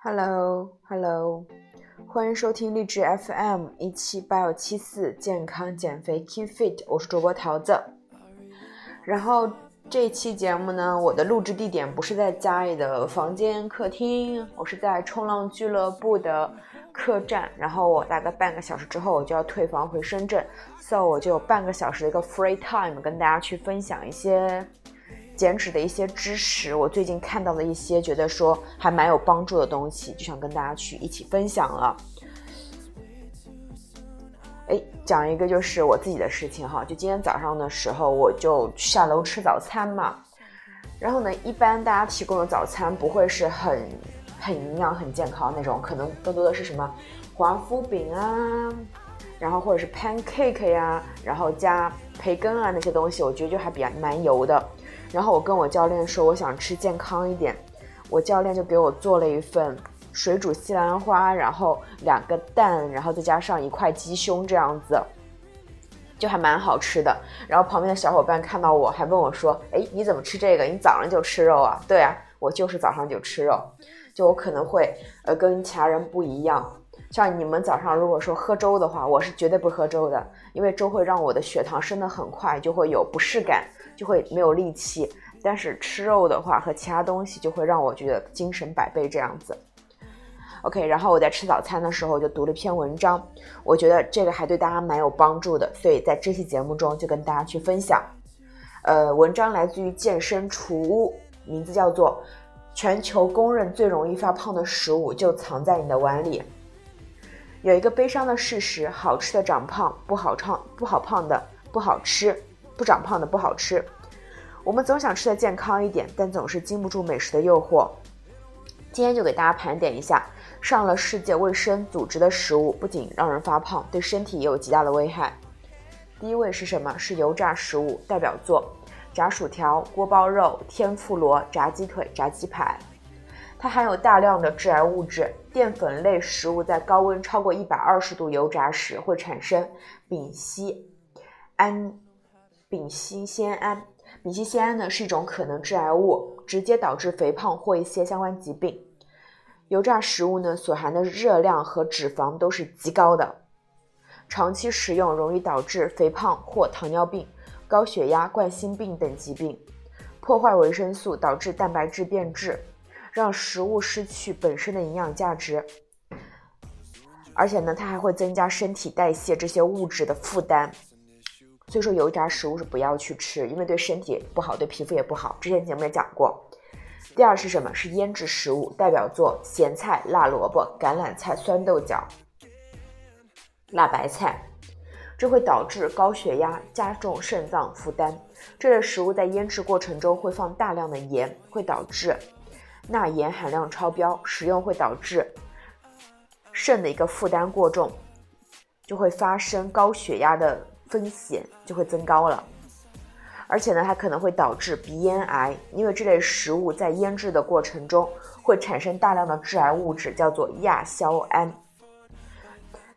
Hello，Hello，欢迎收听励志 FM 一七八幺七四健康减肥 Keep Fit，我是主播桃子。然后这期节目呢，我的录制地点不是在家里的房间客厅，我是在冲浪俱乐部的客栈。然后我大概半个小时之后我就要退房回深圳，so 我就有半个小时的一个 free time 跟大家去分享一些。减脂的一些知识，我最近看到的一些觉得说还蛮有帮助的东西，就想跟大家去一起分享了。哎，讲一个就是我自己的事情哈，就今天早上的时候，我就下楼吃早餐嘛。然后呢，一般大家提供的早餐不会是很很营养、很健康那种，可能更多的是什么华夫饼啊，然后或者是 pancake 呀，然后加培根啊那些东西，我觉得就还比较蛮油的。然后我跟我教练说，我想吃健康一点，我教练就给我做了一份水煮西兰花，然后两个蛋，然后再加上一块鸡胸这样子，就还蛮好吃的。然后旁边的小伙伴看到我还问我说：“哎，你怎么吃这个？你早上就吃肉啊？”对啊，我就是早上就吃肉，就我可能会呃跟其他人不一样。像你们早上如果说喝粥的话，我是绝对不喝粥的，因为粥会让我的血糖升得很快，就会有不适感。就会没有力气，但是吃肉的话和其他东西就会让我觉得精神百倍这样子。OK，然后我在吃早餐的时候就读了一篇文章，我觉得这个还对大家蛮有帮助的，所以在这期节目中就跟大家去分享。呃，文章来自于健身厨屋，名字叫做《全球公认最容易发胖的食物就藏在你的碗里》。有一个悲伤的事实：好吃的长胖，不好胖不好胖的不好吃。不长胖的不好吃，我们总想吃的健康一点，但总是经不住美食的诱惑。今天就给大家盘点一下上了世界卫生组织的食物，不仅让人发胖，对身体也有极大的危害。第一位是什么？是油炸食物，代表作：炸薯条、锅包肉、天妇罗、炸鸡腿、炸鸡排。它含有大量的致癌物质。淀粉类食物在高温超过一百二十度油炸时，会产生丙烯胺。丙烯酰胺，丙烯酰胺呢是一种可能致癌物，直接导致肥胖或一些相关疾病。油炸食物呢所含的热量和脂肪都是极高的，长期食用容易导致肥胖或糖尿病、高血压、冠心病等疾病，破坏维生素，导致蛋白质变质，让食物失去本身的营养价值。而且呢，它还会增加身体代谢这些物质的负担。所以说油炸食物是不要去吃，因为对身体不好，对皮肤也不好。之前节目也讲过。第二是什么？是腌制食物，代表作咸菜、辣萝卜、橄榄菜、酸豆角、辣白菜，这会导致高血压，加重肾脏负担。这类食物在腌制过程中会放大量的盐，会导致钠盐含量超标，食用会导致肾的一个负担过重，就会发生高血压的。风险就会增高了，而且呢，它可能会导致鼻咽癌，因为这类食物在腌制的过程中会产生大量的致癌物质，叫做亚硝胺，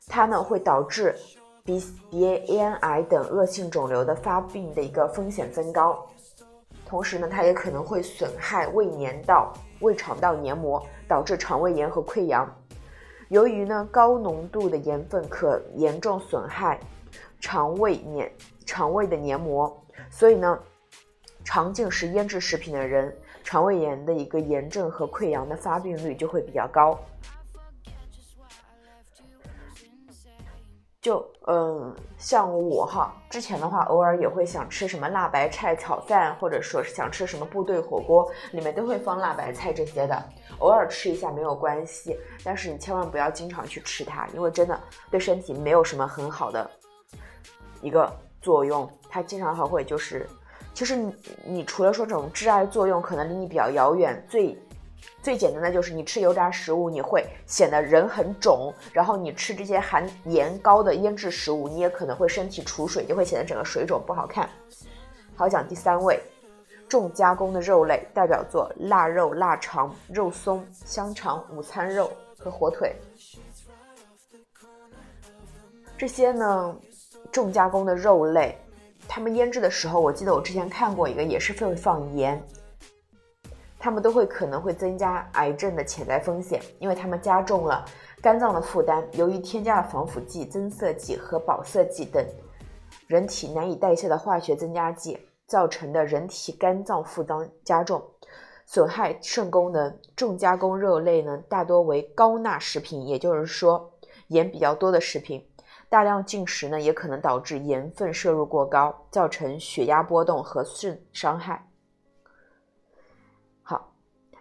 它呢会导致鼻鼻咽癌等恶性肿瘤的发病的一个风险增高，同时呢，它也可能会损害胃黏道、胃肠道黏膜，导致肠胃炎和溃疡。由于呢高浓度的盐分可严重损害。肠胃黏肠胃的黏膜，所以呢，常进食腌制食品的人，肠胃炎的一个炎症和溃疡的发病率就会比较高。就嗯，像我哈，之前的话偶尔也会想吃什么辣白菜炒饭，或者说是想吃什么部队火锅，里面都会放辣白菜这些的，偶尔吃一下没有关系，但是你千万不要经常去吃它，因为真的对身体没有什么很好的。一个作用，它经常还会就是，其实你你除了说这种致癌作用可能离你比较遥远，最最简单的就是你吃油炸食物，你会显得人很肿，然后你吃这些含盐高的腌制食物，你也可能会身体储水，就会显得整个水肿不好看。好，讲第三位，重加工的肉类，代表作腊肉、腊肠、肉松、香肠、午餐肉和火腿，这些呢。重加工的肉类，他们腌制的时候，我记得我之前看过一个，也是会放盐。它们都会可能会增加癌症的潜在风险，因为它们加重了肝脏的负担。由于添加了防腐剂、增色剂和保色剂等人体难以代谢的化学增加剂造成的人体肝脏负担加重，损害肾功能。重加工肉类呢，大多为高钠食品，也就是说盐比较多的食品。大量进食呢，也可能导致盐分摄入过高，造成血压波动和肾伤害。好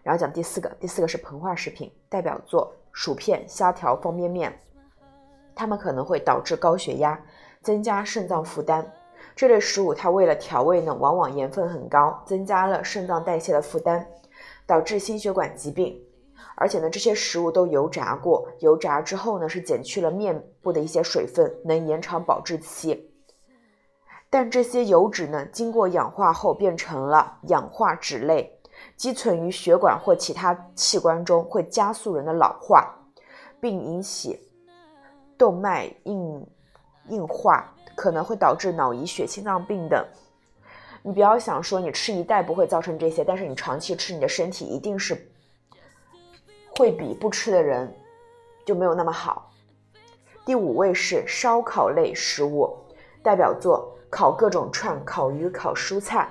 然后讲第四个，第四个是膨化食品，代表作薯片、虾条、方便面，它们可能会导致高血压，增加肾脏负担。这类食物它为了调味呢，往往盐分很高，增加了肾脏代谢的负担，导致心血管疾病。而且呢，这些食物都油炸过，油炸之后呢，是减去了面部的一些水分，能延长保质期。但这些油脂呢，经过氧化后变成了氧化脂类。积存于血管或其他器官中，会加速人的老化，并引起动脉硬硬化，可能会导致脑溢血、心脏病等。你不要想说你吃一袋不会造成这些，但是你长期吃，你的身体一定是会比不吃的人就没有那么好。第五位是烧烤类食物，代表作烤各种串、烤鱼、烤蔬菜。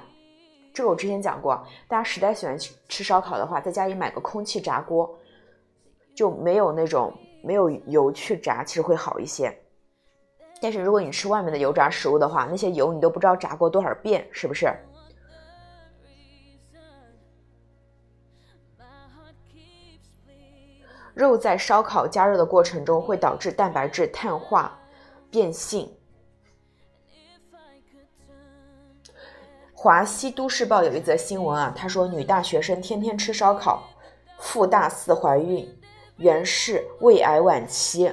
这个我之前讲过，大家实在喜欢吃烧烤的话，在家里买个空气炸锅，就没有那种没有油去炸，其实会好一些。但是如果你吃外面的油炸食物的话，那些油你都不知道炸过多少遍，是不是？肉在烧烤加热的过程中会导致蛋白质碳化变性。华西都市报有一则新闻啊，他说女大学生天天吃烧烤，赴大四怀孕，原是胃癌晚期。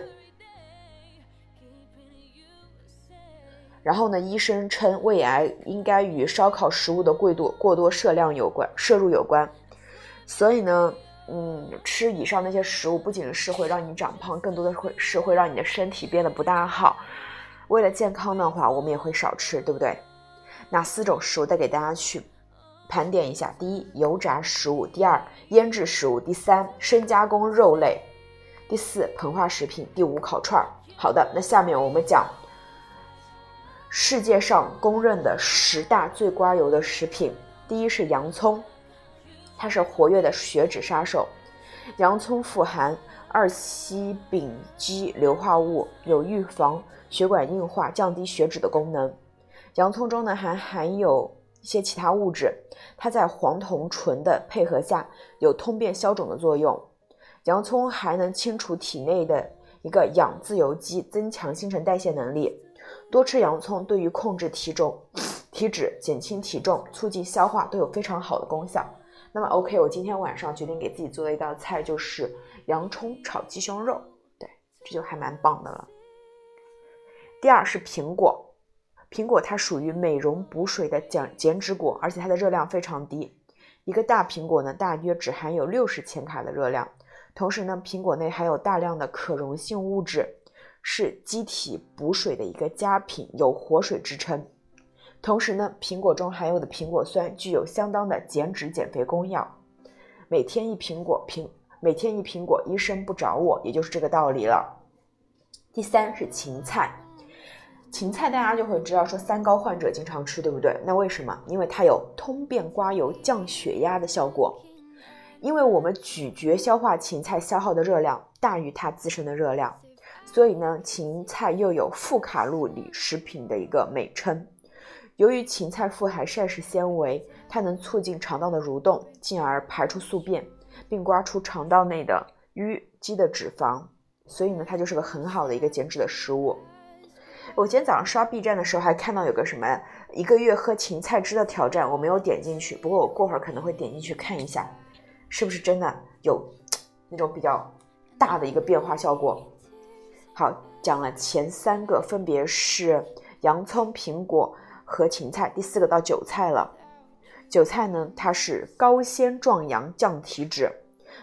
然后呢，医生称胃癌应该与烧烤食物的过多过多摄量有关，摄入有关。所以呢，嗯，吃以上那些食物不仅是会让你长胖，更多的会是会让你的身体变得不大好。为了健康的话，我们也会少吃，对不对？那四种食物再给大家去盘点一下：第一，油炸食物；第二，腌制食物；第三，深加工肉类；第四，膨化食品；第五，烤串儿。好的，那下面我们讲世界上公认的十大最刮油的食品。第一是洋葱，它是活跃的血脂杀手。洋葱富含二烯丙基硫化物，有预防血管硬化、降低血脂的功能。洋葱中呢还含有一些其他物质，它在黄酮醇的配合下有通便消肿的作用。洋葱还能清除体内的一个氧自由基，增强新陈代谢能力。多吃洋葱对于控制体重、体脂、减轻体重、促进消化都有非常好的功效。那么，OK，我今天晚上决定给自己做的一道菜就是洋葱炒鸡胸肉，对，这就还蛮棒的了。第二是苹果。苹果它属于美容补水的减减脂果，而且它的热量非常低。一个大苹果呢，大约只含有六十千卡的热量。同时呢，苹果内含有大量的可溶性物质，是机体补水的一个佳品，有活水之称。同时呢，苹果中含有的苹果酸具有相当的减脂减肥功效。每天一苹果，苹每天一苹果，医生不找我，也就是这个道理了。第三是芹菜。芹菜大家就会知道，说三高患者经常吃，对不对？那为什么？因为它有通便刮油、降血压的效果。因为我们咀嚼消化芹菜消耗的热量大于它自身的热量，所以呢，芹菜又有富卡路里食品的一个美称。由于芹菜富含膳食纤维，它能促进肠道的蠕动，进而排出宿便，并刮出肠道内的淤积的脂肪，所以呢，它就是个很好的一个减脂的食物。我今天早上刷 B 站的时候，还看到有个什么一个月喝芹菜汁的挑战，我没有点进去。不过我过会儿可能会点进去看一下，是不是真的有那种比较大的一个变化效果。好，讲了前三个，分别是洋葱、苹果和芹菜，第四个到韭菜了。韭菜呢，它是高纤壮阳、降体脂。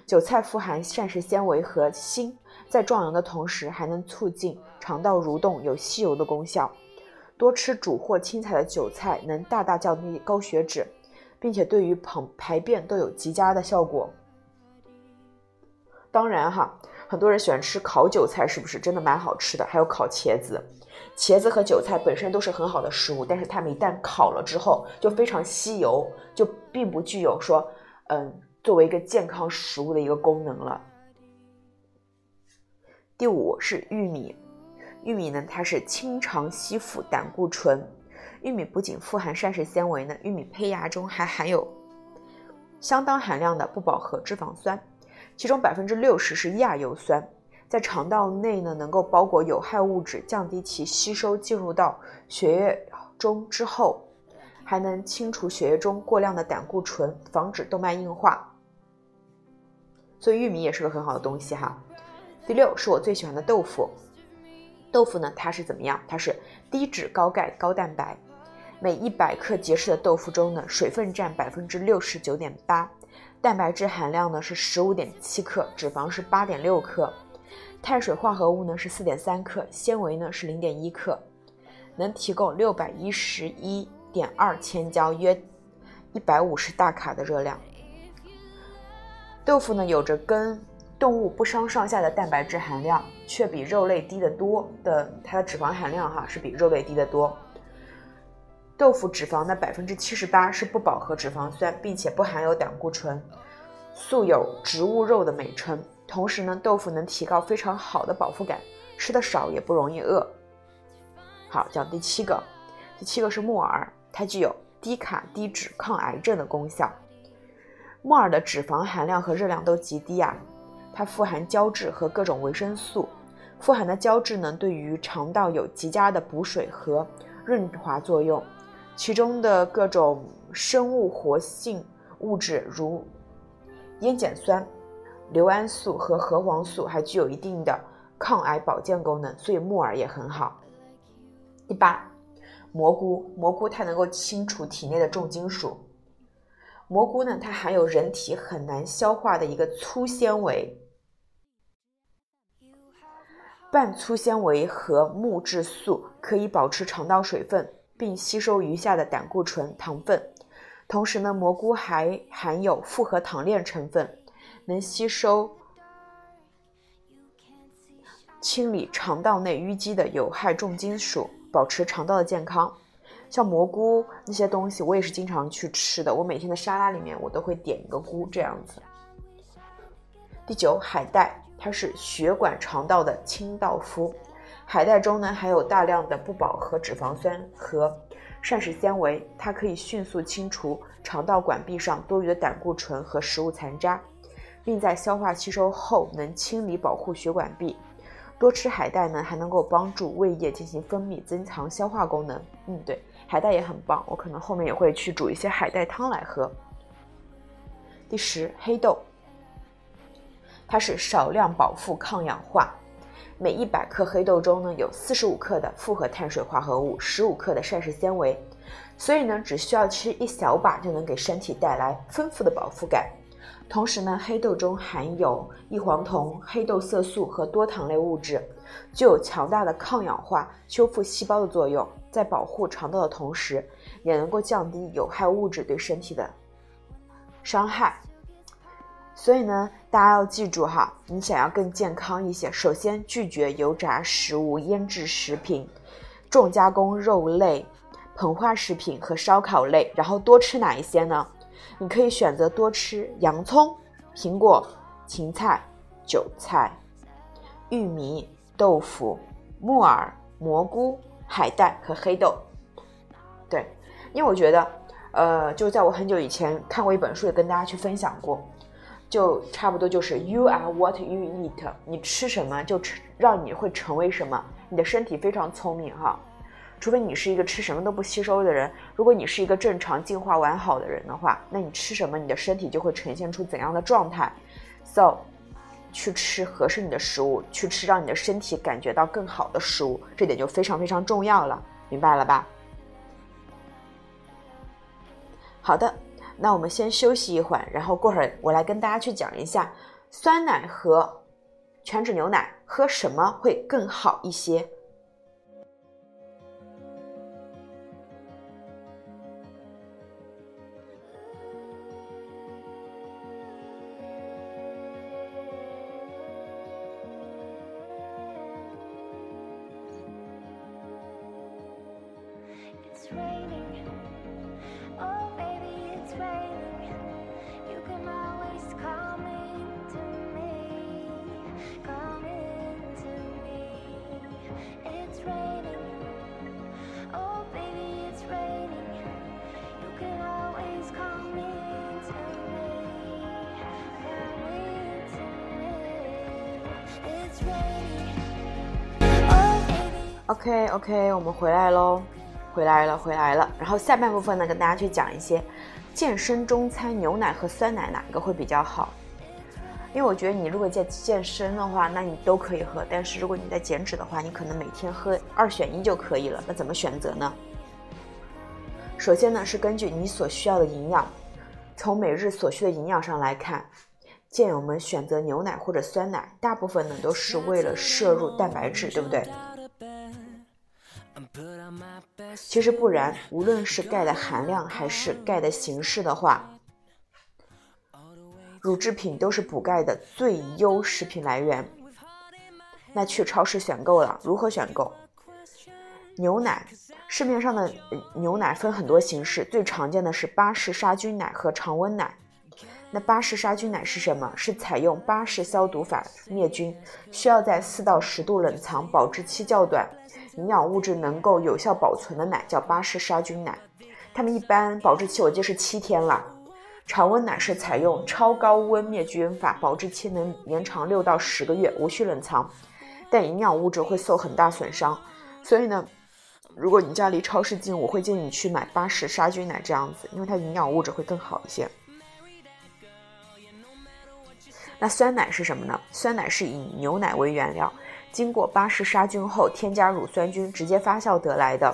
韭菜富含膳食纤维和锌。在壮阳的同时，还能促进肠道蠕动，有吸油的功效。多吃煮或青菜的韭菜，能大大降低高血脂，并且对于排排便都有极佳的效果。当然哈，很多人喜欢吃烤韭菜，是不是真的蛮好吃的？还有烤茄子，茄子和韭菜本身都是很好的食物，但是它们一旦烤了之后就非常吸油，就并不具有说嗯作为一个健康食物的一个功能了。第五是玉米，玉米呢它是清肠吸附胆固醇。玉米不仅富含膳食纤维呢，玉米胚芽中还含有相当含量的不饱和脂肪酸，其中百分之六十是亚油酸，在肠道内呢能够包裹有害物质，降低其吸收进入到血液中之后，还能清除血液中过量的胆固醇，防止动脉硬化。所以玉米也是个很好的东西哈。第六是我最喜欢的豆腐，豆腐呢它是怎么样？它是低脂高钙高蛋白。每一百克结实的豆腐中呢，水分占百分之六十九点八，蛋白质含量呢是十五点七克，脂肪是八点六克，碳水化合物呢是四点三克，纤维呢是零点一克，能提供六百一十一点二千焦，约一百五十大卡的热量。豆腐呢有着跟动物不相上下的蛋白质含量，却比肉类低得多的，它的脂肪含量哈是比肉类低得多。豆腐脂肪的百分之七十八是不饱和脂肪酸，并且不含有胆固醇，素有植物肉的美称。同时呢，豆腐能提高非常好的饱腹感，吃的少也不容易饿。好，讲第七个，第七个是木耳，它具有低卡低脂、抗癌症的功效。木耳的脂肪含量和热量都极低啊，它富含胶质和各种维生素，富含的胶质呢，对于肠道有极佳的补水和润滑作用。其中的各种生物活性物质，如烟碱酸、硫胺素和核黄素，还具有一定的抗癌保健功能，所以木耳也很好。第八，蘑菇，蘑菇它能够清除体内的重金属。蘑菇呢，它含有人体很难消化的一个粗纤维，半粗纤维和木质素，可以保持肠道水分。并吸收余下的胆固醇糖分，同时呢，蘑菇还含有复合糖链成分，能吸收、清理肠道内淤积的有害重金属，保持肠道的健康。像蘑菇那些东西，我也是经常去吃的。我每天的沙拉里面，我都会点一个菇这样子。第九，海带，它是血管肠道的清道夫。海带中呢含有大量的不饱和脂肪酸和膳食纤维，它可以迅速清除肠道管壁上多余的胆固醇和食物残渣，并在消化吸收后能清理保护血管壁。多吃海带呢还能够帮助胃液进行分泌，增强消化功能。嗯，对，海带也很棒，我可能后面也会去煮一些海带汤来喝。第十，黑豆，它是少量饱腹抗氧化。每一百克黑豆中呢，有四十五克的复合碳水化合物，十五克的膳食纤维，所以呢，只需要吃一小把就能给身体带来丰富的饱腹感。同时呢，黑豆中含有异黄酮、黑豆色素和多糖类物质，具有强大的抗氧化、修复细胞的作用，在保护肠道的同时，也能够降低有害物质对身体的伤害。所以呢，大家要记住哈，你想要更健康一些，首先拒绝油炸食物、腌制食品、重加工肉类、膨化食品和烧烤类，然后多吃哪一些呢？你可以选择多吃洋葱、苹果、芹菜、韭菜、玉米、豆腐、木耳、蘑菇、海带和黑豆。对，因为我觉得，呃，就在我很久以前看过一本书，也跟大家去分享过。就差不多就是 you are what you eat，你吃什么就成，让你会成为什么。你的身体非常聪明哈，除非你是一个吃什么都不吸收的人。如果你是一个正常进化完好的人的话，那你吃什么，你的身体就会呈现出怎样的状态。So，去吃合适你的食物，去吃让你的身体感觉到更好的食物，这点就非常非常重要了，明白了吧？好的。那我们先休息一会儿，然后过会儿我来跟大家去讲一下酸奶和全脂牛奶喝什么会更好一些。OK OK，我们回来喽，回来了回来了。然后下半部分呢，跟大家去讲一些健身中餐牛奶和酸奶哪一个会比较好。因为我觉得你如果在健身的话，那你都可以喝；但是如果你在减脂的话，你可能每天喝二选一就可以了。那怎么选择呢？首先呢，是根据你所需要的营养，从每日所需的营养上来看，健友们选择牛奶或者酸奶，大部分呢都是为了摄入蛋白质，对不对？其实不然，无论是钙的含量还是钙的形式的话，乳制品都是补钙的最优食品来源。那去超市选购了，如何选购？牛奶，市面上的牛奶分很多形式，最常见的是巴氏杀菌奶和常温奶。那巴氏杀菌奶是什么？是采用巴氏消毒法灭菌，需要在四到十度冷藏，保质期较短。营养物质能够有效保存的奶叫巴氏杀菌奶，它们一般保质期我记得是七天了。常温奶是采用超高温灭菌法，保质期能延长六到十个月，无需冷藏，但营养物质会受很大损伤。所以呢，如果你家离超市近，我会建议你去买巴氏杀菌奶这样子，因为它营养物质会更好一些。那酸奶是什么呢？酸奶是以牛奶为原料。经过巴氏杀菌后，添加乳酸菌直接发酵得来的，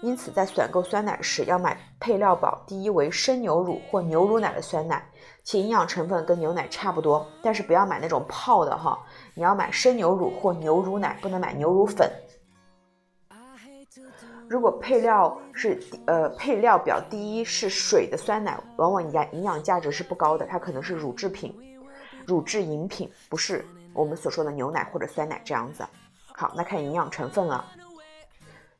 因此在选购酸奶时要买配料表第一为生牛乳或牛乳奶的酸奶，其营养成分跟牛奶差不多，但是不要买那种泡的哈，你要买生牛乳或牛乳奶，不能买牛乳粉。如果配料是呃配料表第一是水的酸奶，往往营养营养价值是不高的，它可能是乳制品、乳制饮品，不是。我们所说的牛奶或者酸奶这样子，好，那看营养成分了。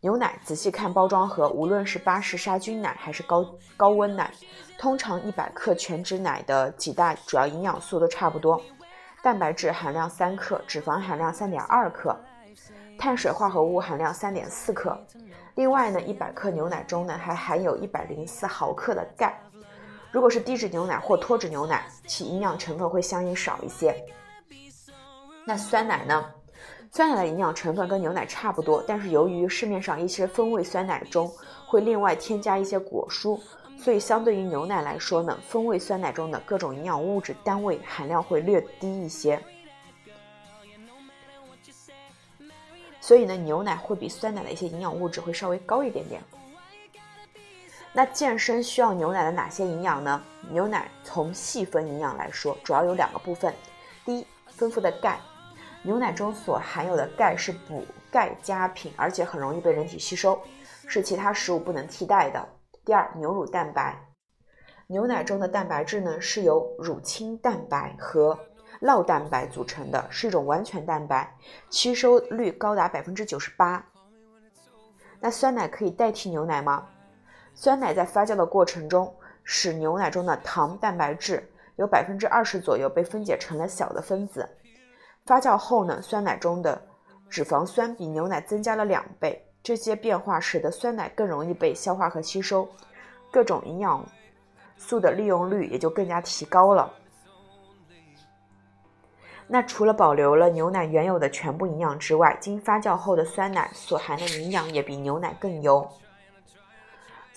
牛奶仔细看包装盒，无论是巴氏杀菌奶还是高高温奶，通常一百克全脂奶的几大主要营养素都差不多：蛋白质含量三克，脂肪含量三点二克，碳水化合物含量三点四克。另外呢，一百克牛奶中呢还含有一百零四毫克的钙。如果是低脂牛奶或脱脂牛奶，其营养成分会相应少一些。那酸奶呢？酸奶的营养成分跟牛奶差不多，但是由于市面上一些风味酸奶中会另外添加一些果蔬，所以相对于牛奶来说呢，风味酸奶中的各种营养物质单位含量会略低一些。所以呢，牛奶会比酸奶的一些营养物质会稍微高一点点。那健身需要牛奶的哪些营养呢？牛奶从细分营养来说，主要有两个部分：第一，丰富的钙。牛奶中所含有的钙是补钙佳品，而且很容易被人体吸收，是其他食物不能替代的。第二，牛乳蛋白，牛奶中的蛋白质呢是由乳清蛋白和酪蛋白组成的，是一种完全蛋白，吸收率高达百分之九十八。那酸奶可以代替牛奶吗？酸奶在发酵的过程中，使牛奶中的糖蛋白质有百分之二十左右被分解成了小的分子。发酵后呢，酸奶中的脂肪酸比牛奶增加了两倍。这些变化使得酸奶更容易被消化和吸收，各种营养素的利用率也就更加提高了。那除了保留了牛奶原有的全部营养之外，经发酵后的酸奶所含的营养也比牛奶更优。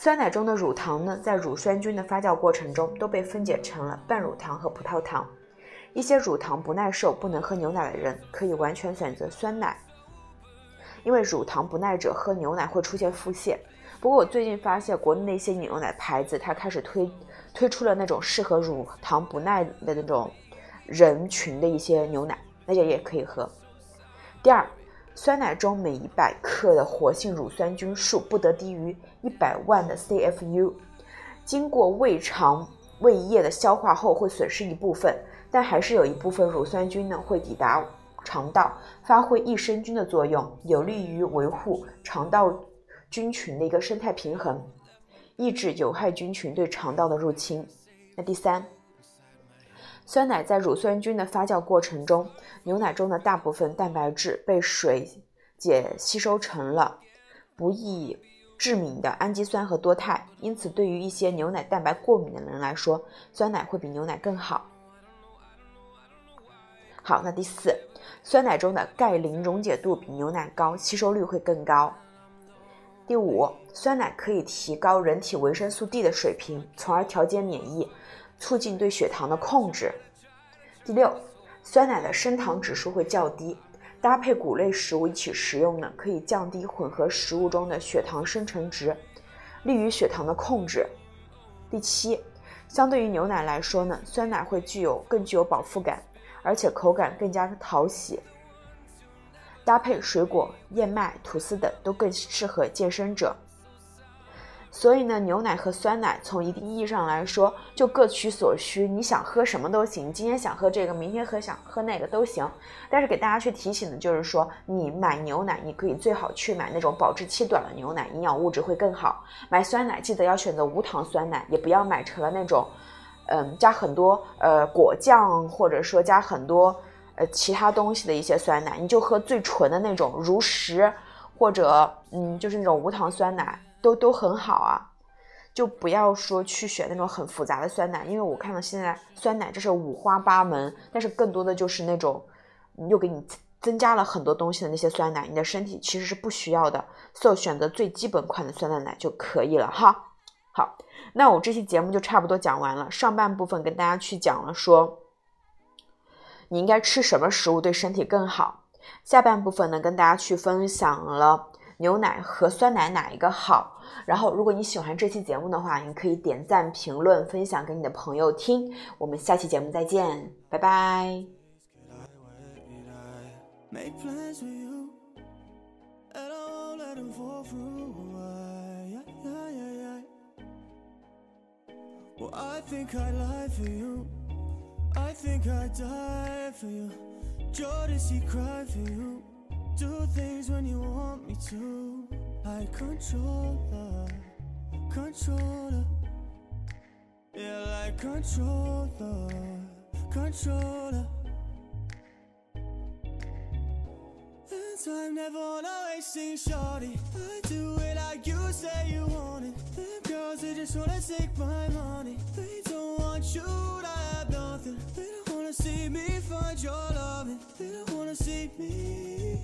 酸奶中的乳糖呢，在乳酸菌的发酵过程中都被分解成了半乳糖和葡萄糖。一些乳糖不耐受、不能喝牛奶的人，可以完全选择酸奶，因为乳糖不耐者喝牛奶会出现腹泻。不过我最近发现，国内的一些牛奶牌子，它开始推推出了那种适合乳糖不耐的那种人群的一些牛奶，那些也可以喝。第二，酸奶中每一百克的活性乳酸菌数不得低于一百万的 CFU，经过胃肠胃液的消化后会损失一部分。但还是有一部分乳酸菌呢会抵达肠道，发挥益生菌的作用，有利于维护肠道菌群的一个生态平衡，抑制有害菌群对肠道的入侵。那第三，酸奶在乳酸菌的发酵过程中，牛奶中的大部分蛋白质被水解吸收成了不易致敏的氨基酸和多肽，因此对于一些牛奶蛋白过敏的人来说，酸奶会比牛奶更好。好，那第四，酸奶中的钙磷溶解度比牛奶高，吸收率会更高。第五，酸奶可以提高人体维生素 D 的水平，从而调节免疫，促进对血糖的控制。第六，酸奶的升糖指数会较低，搭配谷类食物一起食用呢，可以降低混合食物中的血糖生成值，利于血糖的控制。第七，相对于牛奶来说呢，酸奶会具有更具有饱腹感，而且口感更加讨喜。搭配水果、燕麦、吐司等都更适合健身者。所以呢，牛奶和酸奶从一定意义上来说，就各取所需。你想喝什么都行，今天想喝这个，明天喝想喝那个都行。但是给大家去提醒的就是说，你买牛奶，你可以最好去买那种保质期短的牛奶，营养物质会更好。买酸奶记得要选择无糖酸奶，也不要买成了那种，嗯，加很多呃果酱或者说加很多呃其他东西的一些酸奶，你就喝最纯的那种如实或者嗯就是那种无糖酸奶。都都很好啊，就不要说去选那种很复杂的酸奶，因为我看到现在酸奶这是五花八门，但是更多的就是那种又给你增加了很多东西的那些酸奶，你的身体其实是不需要的，所以选择最基本款的酸奶奶就可以了哈。好，那我这期节目就差不多讲完了，上半部分跟大家去讲了说你应该吃什么食物对身体更好，下半部分呢跟大家去分享了。牛奶和酸奶哪一个好？然后，如果你喜欢这期节目的话，你可以点赞、评论、分享给你的朋友听。我们下期节目再见，拜拜。Do things when you want me to. I Like controller, controller. Yeah, like control that controller, And time never wanna wasting shorty. I do it like you say you want it. Them girls, they just wanna take my money. They don't want you to have nothing. They don't wanna see me find your loving. They don't wanna see me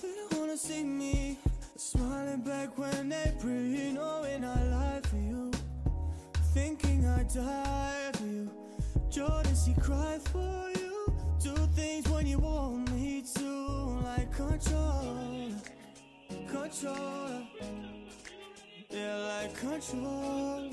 they don't wanna see me Smiling back when they pray Knowing I lie for you. Thinking I die for you. Jordan, see, cry for you. Do things when you want me to Like control Control. Yeah, like control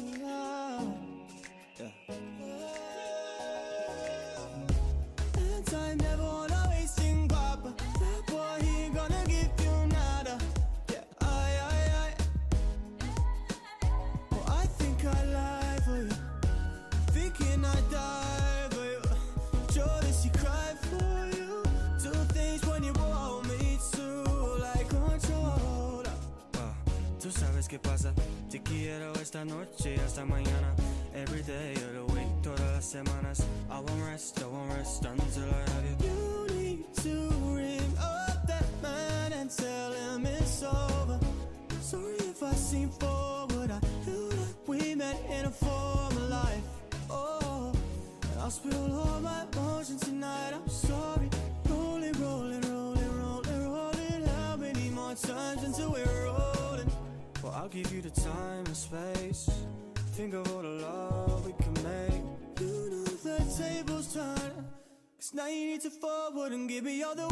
¿qué pasa? Te quiero esta noche hasta mañana. Every day of the week, todas las semanas. I won't rest, I won't rest until I have you You need to ring up that man and tell him it's over. Sorry if I seem forward, I feel like we met in a former life. Oh, and I'll spill all my emotions tonight, I'm sorry. Rolling, rolling, rolling, rolling, rolling. How many more times until we're I'll give you the time and space. Think of all the love we can make. You know the tables turn. Cause now you need to forward and give me all the